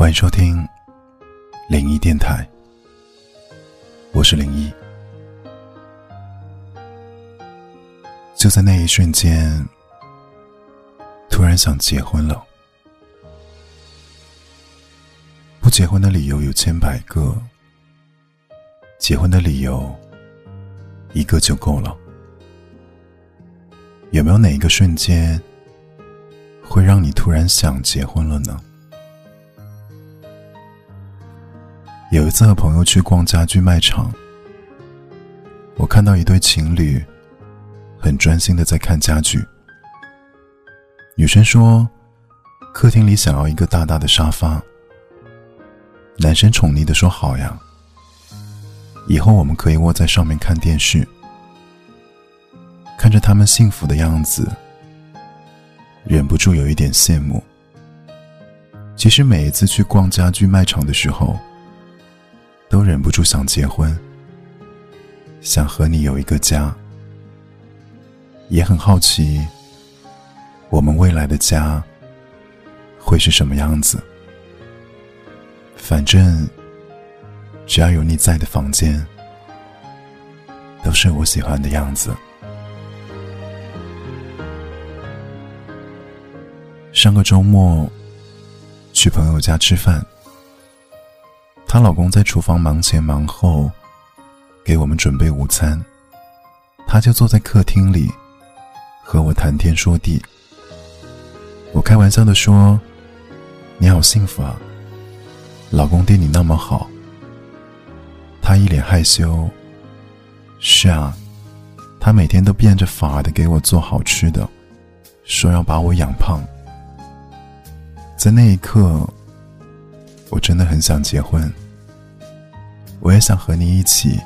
欢迎收听灵异电台，我是灵异。就在那一瞬间，突然想结婚了。不结婚的理由有千百个，结婚的理由一个就够了。有没有哪一个瞬间会让你突然想结婚了呢？有一次和朋友去逛家具卖场，我看到一对情侣很专心的在看家具。女生说：“客厅里想要一个大大的沙发。”男生宠溺的说：“好呀，以后我们可以窝在上面看电视。”看着他们幸福的样子，忍不住有一点羡慕。其实每一次去逛家具卖场的时候，都忍不住想结婚，想和你有一个家，也很好奇，我们未来的家会是什么样子。反正，只要有你在的房间，都是我喜欢的样子。上个周末，去朋友家吃饭。她老公在厨房忙前忙后，给我们准备午餐，她就坐在客厅里，和我谈天说地。我开玩笑的说：“你好幸福啊，老公对你那么好。”她一脸害羞：“是啊，他每天都变着法的给我做好吃的，说要把我养胖。”在那一刻。我真的很想结婚，我也想和你一起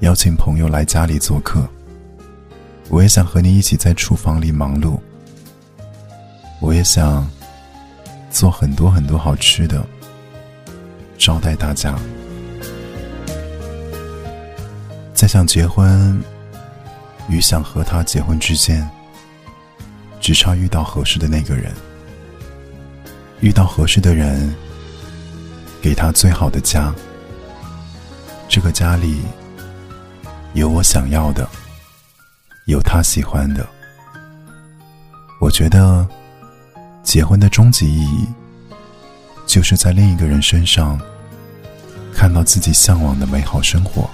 邀请朋友来家里做客，我也想和你一起在厨房里忙碌，我也想做很多很多好吃的招待大家。在想结婚与想和他结婚之间，只差遇到合适的那个人，遇到合适的人。给他最好的家，这个家里有我想要的，有他喜欢的。我觉得，结婚的终极意义，就是在另一个人身上看到自己向往的美好生活。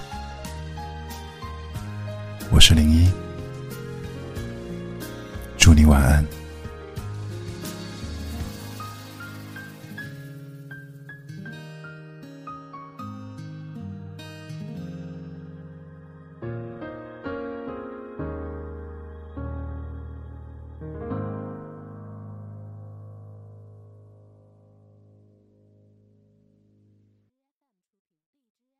我是零一，祝你晚安。